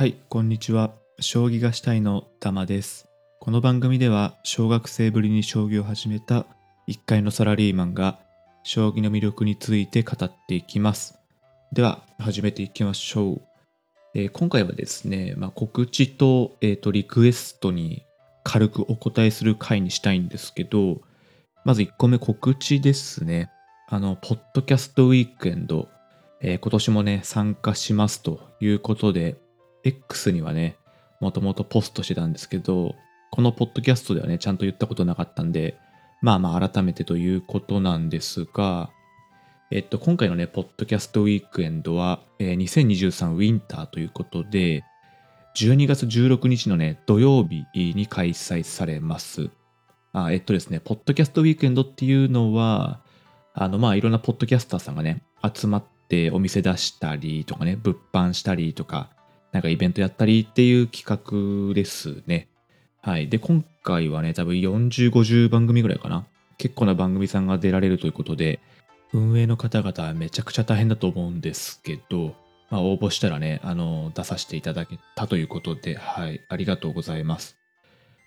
はい、こんにちは。将棋がしたいの玉です。この番組では、小学生ぶりに将棋を始めた1階のサラリーマンが、将棋の魅力について語っていきます。では、始めていきましょう。えー今回はですね、まあ、告知と,、えーとリクエストに軽くお答えする回にしたいんですけど、まず1個目告知ですね。あの、ポッドキャストウィークエンド、えー今年もね、参加しますということで、X にはね、もともとポストしてたんですけど、このポッドキャストではね、ちゃんと言ったことなかったんで、まあまあ改めてということなんですが、えっと、今回のね、ポッドキャストウィークエンドは、えー2023ウィンターということで、12月16日のね、土曜日に開催されます。あえっとですね、ポッドキャストウィークエンドっていうのは、あの、まあ、いろんなポッドキャスターさんがね、集まってお店出したりとかね、物販したりとか、なんかイベントやったりっていう企画ですね。はい。で、今回はね、多分40、50番組ぐらいかな。結構な番組さんが出られるということで、運営の方々はめちゃくちゃ大変だと思うんですけど、まあ、応募したらね、あの、出させていただけたということで、はい。ありがとうございます。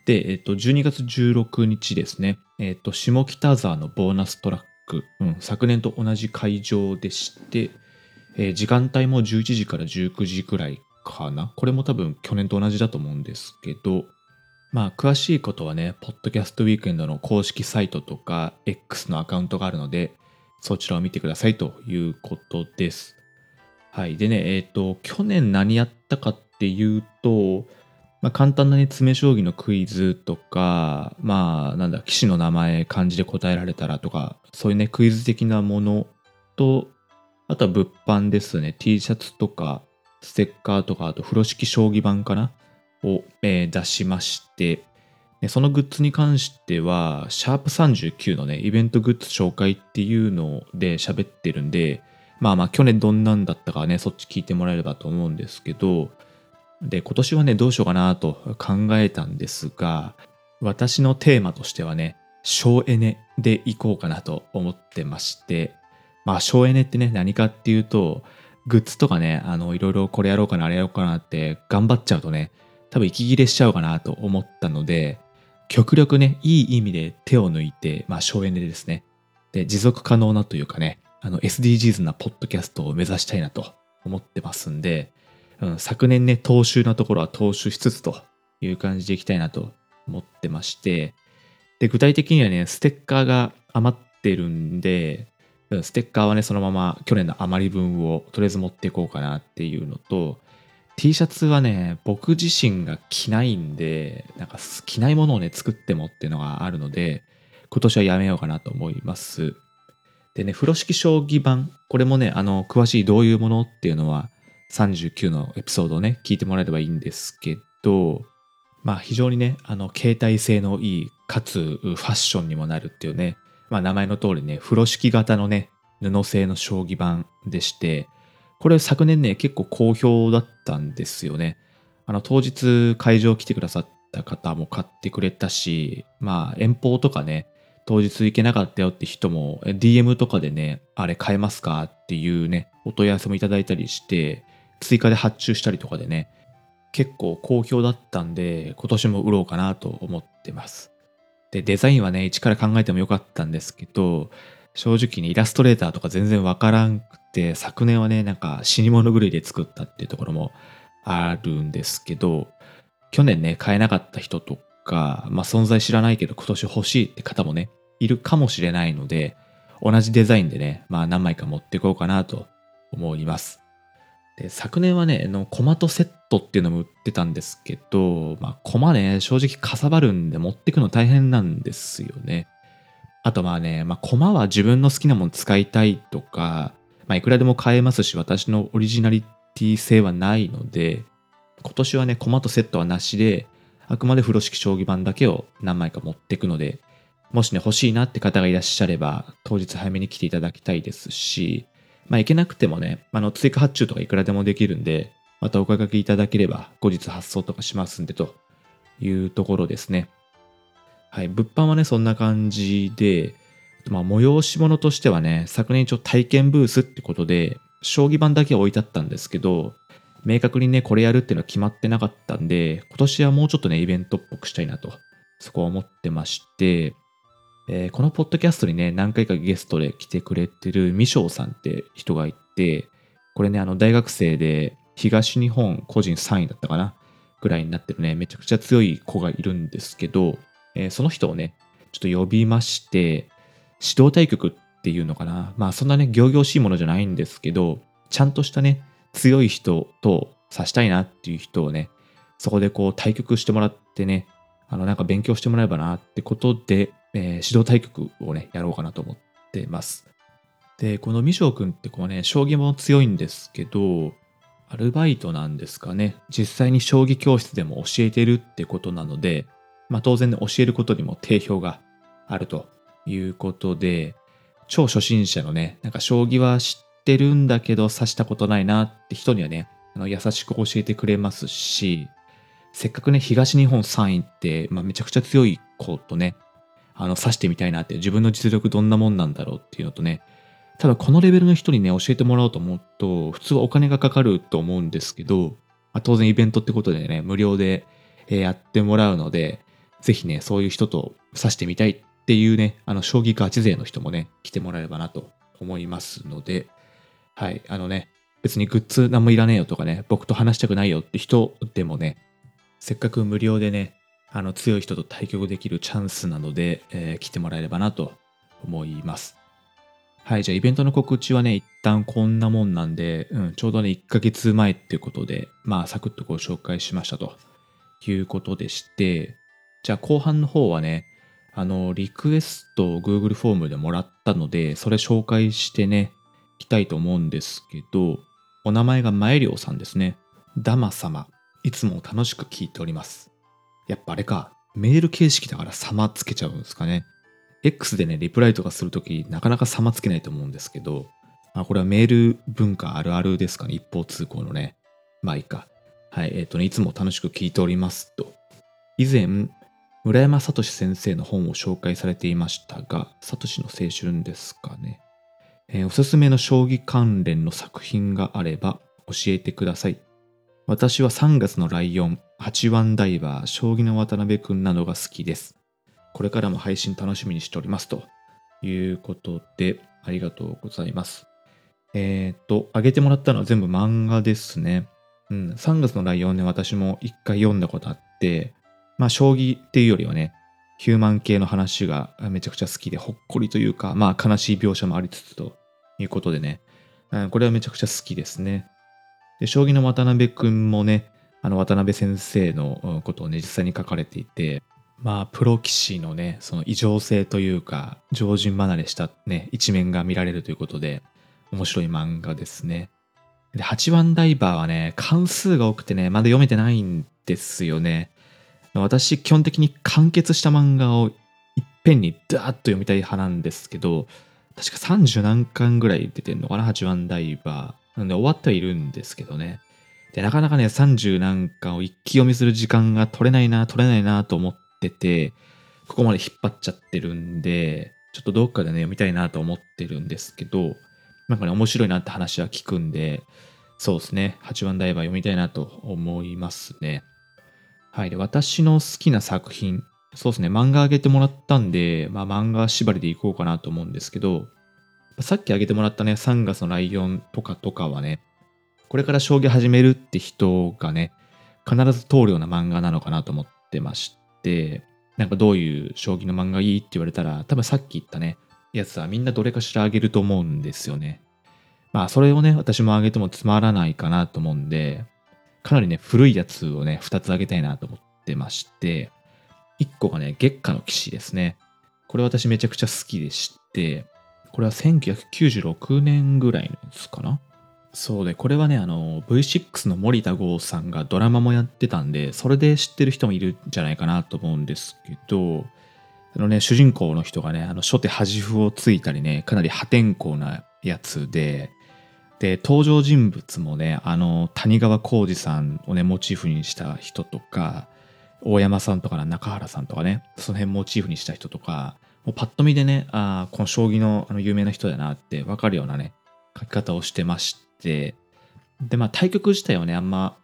で、えっと、12月16日ですね、えっと、下北沢のボーナストラック、うん、昨年と同じ会場でして、えー時間帯も11時から19時くらいかな？これも多分去年と同じだと思うんですけど、まあ、詳しいことはね、ポッドキャストウィークエンドの公式サイトとか、X のアカウントがあるので、そちらを見てくださいということです。はい。でね、えっ、と、去年何やったかっていうと、まあ、簡単なね、詰将棋のクイズとか、まあ、なんだ、棋士の名前、漢字で答えられたらとか、そういうね、クイズ的なものと、あとは物販ですね、T シャツとか、ステッカーとか、あと風呂敷将棋盤かな？を、えー出しまして、そのグッズに関しては、シャープ39のね、イベントグッズ紹介っていうので喋ってるんで、まあまあ去年どんなんだったかね、そっち聞いてもらえればと思うんですけど、で、今年はね、どうしようかなと考えたんですが、私のテーマとしてはね、省エネでいこうかなと思ってまして、まあ省エネってね、何かっていうと、グッズとかね、あの、いろいろこれやろうかな、あれやろうかなって頑張っちゃうとね、多分息切れしちゃうかなと思ったので、極力ね、いい意味で手を抜いて、まあ省エネでですね。で、持続可能なというかね、あの SDGs なポッドキャストを目指したいなと思ってますんで、うん、昨年ね、踏襲なところは踏襲しつつという感じでいきたいなと思ってまして、で、具体的にはね、ステッカーが余ってるんで、ステッカーはね、そのまま去年の余り分をとりあえず持っていこうかなっていうのと、T シャツはね、僕自身が着ないんで、なんか着ないものをね、作ってもっていうのがあるので、今年はやめようかなと思います。でね、風呂敷将棋盤、これもね、あの、詳しいどういうものっていうのは、39のエピソードをね、聞いてもらえればいいんですけど、まあ非常にね、あの、携帯性のいい、かつファッションにもなるっていうね、まあ名前の通りね、風呂敷型のね、布製の将棋盤でして、これ昨年ね、結構好評だったんですよね。あの、当日会場来てくださった方も買ってくれたし、まあ遠方とかね、当日行けなかったよって人も DM とかでね、あれ買えますかっていうね、お問い合わせもいただいたりして、追加で発注したりとかでね、結構好評だったんで、今年も売ろうかなと思ってます。で、デザインはね、一から考えてもよかったんですけど、正直にイラストレーターとか全然わからんくて、昨年はね、なんか死に物狂いで作ったっていうところもあるんですけど、去年ね、買えなかった人とか、まあ存在知らないけど今年欲しいって方もね、いるかもしれないので、同じデザインでね、まあ何枚か持っていこうかなと思います。で、昨年はね、の、コマとセットっていうのも売ってたんですけど、まあ、コマね、正直かさばるんで持ってくの大変なんですよね。あとまあね、まあ、コマは自分の好きなもの使いたいとか、まあ、いくらでも買えますし、私のオリジナリティ性はないので、今年はね、コマとセットはなしで、あくまで風呂敷将棋盤だけを何枚か持っていくので、もしね、欲しいなって方がいらっしゃれば、当日早めに来ていただきたいですし、まあ、いけなくてもね、あの、追加発注とかいくらでもできるんで、またお声掛けいただければ、後日発送とかしますんで、というところですね。はい、物販はね、そんな感じで、まあ、催し物としてはね、昨年一応体験ブースってことで、将棋盤だけ置いてあったんですけど、明確にね、これやるっていうのは決まってなかったんで、今年はもうちょっとね、イベントっぽくしたいなと、そこは思ってまして、えー、このポッドキャストにね、何回かゲストで来てくれてるミショウさんって人がいて、これね、あの、大学生で東日本個人3位だったかな？ぐらいになってるね、めちゃくちゃ強い子がいるんですけど、えー、その人をね、ちょっと呼びまして、指導対局っていうのかな？まあそんなね、行々しいものじゃないんですけど、ちゃんとしたね、強い人と指したいなっていう人をね、そこでこう対局してもらってね、あのなんか勉強してもらえばなってことで、えー、指導対局をね、やろうかなと思ってます。で、このミショウ君ってこうね、将棋も強いんですけど、アルバイトなんですかね。実際に将棋教室でも教えてるってことなので、まあ当然ね、教えることにも定評があるということで、超初心者のね、なんか将棋は知ってるんだけど指したことないなって人にはね、あの優しく教えてくれますし、せっかくね、東日本3位って、まあ、めちゃくちゃ強い子とね、あの、指してみたいなって、自分の実力どんなもんなんだろうっていうのとね、ただこのレベルの人にね、教えてもらおうと思うと、普通はお金がかかると思うんですけど、まあ、当然イベントってことでね、無料でやってもらうので、ぜひね、そういう人と指してみたいっていうね、あの、将棋ガチ勢の人もね、来てもらえればなと思いますので、はい、あのね、別にグッズ何もいらねえよとかね、僕と話したくないよって人でもね、せっかく無料でね、あの強い人と対局できるチャンスなので、えー、来てもらえればなと思います。はい、じゃあイベントの告知はね、一旦こんなもんなんで、うん、ちょうどね、1ヶ月前っていうことで、まあ、サクッとご紹介しましたということでして、じゃあ後半の方はね、あの、リクエストを Google フォームでもらったので、それ紹介してね、いきたいと思うんですけど、お名前が前涼さんですね。ダマ様。いつも楽しく聞いております。やっぱあれか、メール形式だから様つけちゃうんですかね。X でね、リプライとかするとき、なかなか差つけないと思うんですけど、あ、これはメール文化あるあるですかね、一方通行のね。まあいいか。はい、えっ、ー、とね、いつも楽しく聞いておりますと。以前、村山聡先生の本を紹介されていましたが、聡の青春ですかね。えー、おすすめの将棋関連の作品があれば教えてください。私は3月のライオン、8番ダイバー、将棋の渡辺くんなどが好きです。これからも配信楽しみにしておりますということで、ありがとうございます。えっ、ー、と、あげてもらったのは全部漫画ですね。うん、3月のライオンね、私も一回読んだことあって、まあ、将棋っていうよりはね、ヒューマン系の話がめちゃくちゃ好きで、ほっこりというか、まあ、悲しい描写もありつつということでね、うん、これはめちゃくちゃ好きですね。で、将棋の渡辺くんもね、あの、渡辺先生のことをね、実際に書かれていて、まあ、プロ棋士のね、その異常性というか、常人離れしたね、一面が見られるということで、面白い漫画ですね。で、8番ダイバーはね、関数が多くてね、まだ読めてないんですよね。私、基本的に完結した漫画をいっぺんにダーッと読みたい派なんですけど、確か30何巻ぐらい出てんのかな、8番ダイバー。なんで終わってはいるんですけどね。で、なかなかね、30何巻を一気読みする時間が取れないな、取れないなと思ってってて、ここまで引っ張っちゃってるんで、ちょっとどっかでね、読みたいなと思ってるんですけど、なんかね、面白いなって話は聞くんで、そうですね、八番ダイバー読みたいなと思いますね。はい。で、私の好きな作品、そうですね、漫画あげてもらったんで、まあ漫画縛りでいこうかなと思うんですけど、さっきあげてもらったね、3月のライオンとかとかはね、これから将棋始めるって人がね、必ず通るような漫画なのかなと思ってまし、なんかどういう将棋の漫画いいって言われたら、多分さっき言ったね、やつはみんなどれかしらあげると思うんですよね。まあそれをね、私もあげてもつまらないかなと思うんで、かなりね、古いやつをね、2つあげたいなと思ってまして、1個がね、月下の騎士ですね。これ私めちゃくちゃ好きでして、これは1996年ぐらいのやつかなそうで、これはね、あの、V6 の森田剛さんがドラマもやってたんで、それで知ってる人もいるんじゃないかなと思うんですけど、あのね、主人公の人がね、あの、初手端歩をついたりね、かなり破天荒なやつで、で、登場人物もね、あの、谷川浩二さんをね、モチーフにした人とか、大山さんとか中原さんとかね、その辺モチーフにした人とか、もうパッと見でね、あこの将棋のあの有名な人だなってわかるようなね、書き方をしてまして、で、まあ対局自体はね、あんま、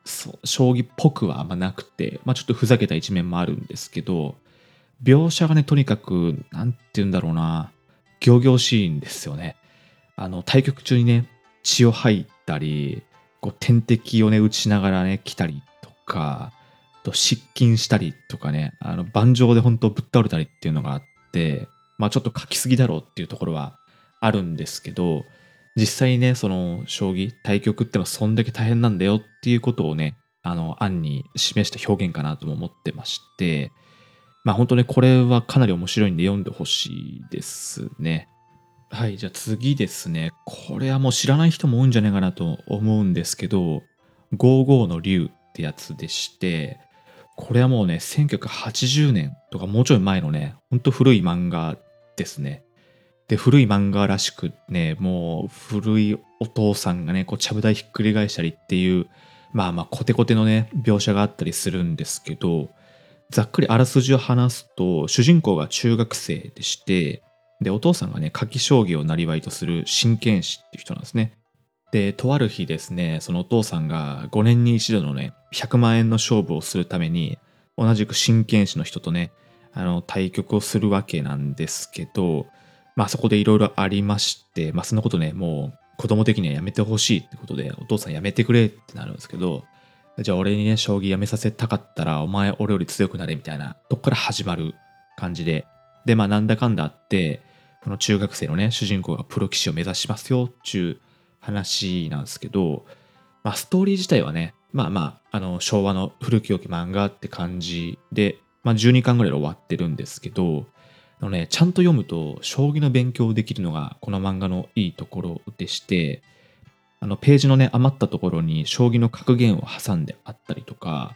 将棋っぽくはあんまなくて、まあちょっとふざけた一面もあるんですけど、描写がね、とにかく、なんて言うんだろうな、仰々しいんですよね。あの、対局中にね、血を吐いたり、こう点滴をね、打ちながらね、来たりとか、と失禁したりとかね、あの、盤上で本当ぶっ倒れたりっていうのがあって、まあちょっと書きすぎだろうっていうところはあるんですけど、実際にね、その、将棋、対局ってのはそんだけ大変なんだよっていうことをね、あの、案に示した表現かなとも思ってまして、まあ本当ね、これはかなり面白いんで読んでほしいですね。はい、じゃあ次ですね。これはもう知らない人も多いんじゃないかなと思うんですけど、55の竜ってやつでして、これはもうね、1980年とかもうちょい前のね、ほんと古い漫画ですね。で、古い漫画らしくね、もう古いお父さんがね、こう、ちゃぶ台ひっくり返したりっていう、まあまあ、コテコテのね、描写があったりするんですけど、ざっくりあらすじを話すと、主人公が中学生でして、で、お父さんがね、夏季将棋をなりわいとする真剣士っていう人なんですね。で、とある日ですね、そのお父さんが5年に一度のね、100万円の勝負をするために、同じく真剣士の人とね、あの、対局をするわけなんですけど、まあそこでいろいろありまして、まあそのことね、もう子供的にはやめてほしいってことで、お父さんやめてくれってなるんですけど、じゃあ俺にね、将棋やめさせたかったら、お前俺より強くなれみたいな、とこから始まる感じで、で、まあなんだかんだあって、この中学生のね、主人公がプロ棋士を目指しますよっていう話なんですけど、まあストーリー自体はね、まあまあ、あの、昭和の古き良き漫画って感じで、まあ12巻ぐらいで終わってるんですけど、あのね、ちゃんと読むと、将棋の勉強できるのが、この漫画のいいところでして、あの、ページのね、余ったところに、将棋の格言を挟んであったりとか、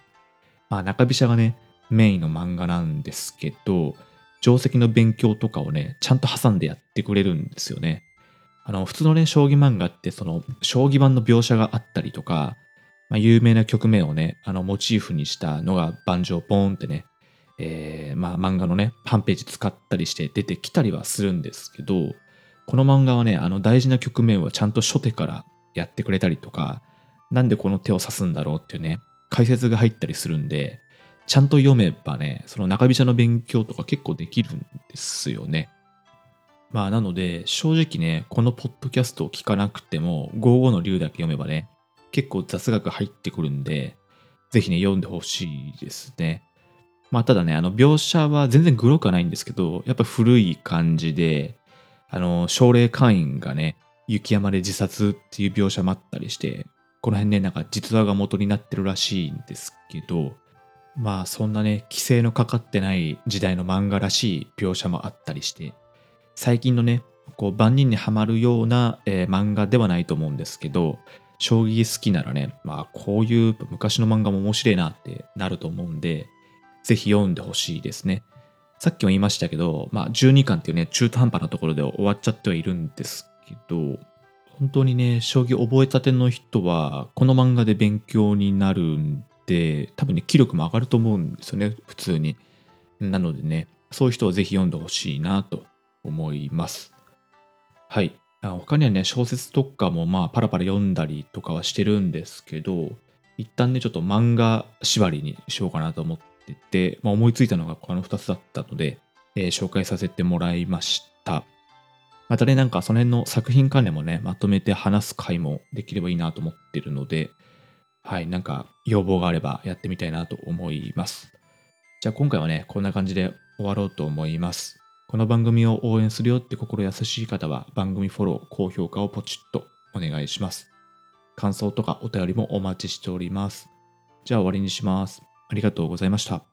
まあ、中飛車がね、メインの漫画なんですけど、定石の勉強とかをね、ちゃんと挟んでやってくれるんですよね。あの、普通のね、将棋漫画って、その、将棋盤の描写があったりとか、まあ、有名な局面をね、あの、モチーフにしたのが盤上ポーンってね、えー、まあ漫画のね、パンページ使ったりして出てきたりはするんですけど、この漫画はね、あの大事な局面はちゃんと初手からやってくれたりとか、なんでこの手を指すんだろうっていうね、解説が入ったりするんで、ちゃんと読めばね、その中飛車の勉強とか結構できるんですよね。まあなので、正直ね、このポッドキャストを聞かなくても、55の竜だけ読めばね、結構雑学入ってくるんで、ぜひね、読んでほしいですね。まあ、ただね、あの、描写は全然グロくはないんですけど、やっぱ古い感じで、あの、奨励会員がね、雪山で自殺っていう描写もあったりして、この辺ね、なんか実話が元になってるらしいんですけど、まあそんなね、規制のかかってない時代の漫画らしい描写もあったりして、最近のね、こう万人にはまるような、えー、漫画ではないと思うんですけど、将棋好きならね、まあこういう昔の漫画も面白いなってなると思うんで、ぜひ読んでほしいですね。さっきも言いましたけど、まあ、12巻っていうね、中途半端なところで終わっちゃってはいるんですけど、本当にね、将棋覚えたての人は、この漫画で勉強になるんで、多分ね、気力も上がると思うんですよね、普通に。なのでね、そういう人はぜひ読んでほしいなと思います。はい。他にはね、小説とかもまあパラパラ読んだりとかはしてるんですけど、一旦ね、ちょっと漫画縛りにしようかなと思ってってて、まあ、思いついたのがこの2つだったので、えー、紹介させてもらいました。またね、なんかその辺の作品関連もね、まとめて話す回もできればいいなと思ってるので、はい、なんか要望があればやってみたいなと思います。じゃあ今回はね、こんな感じで終わろうと思います。この番組を応援するよって心優しい方は番組フォロー、高評価をポチッとお願いします。感想とかお便りもお待ちしております。じゃあ終わりにします。ありがとうございました。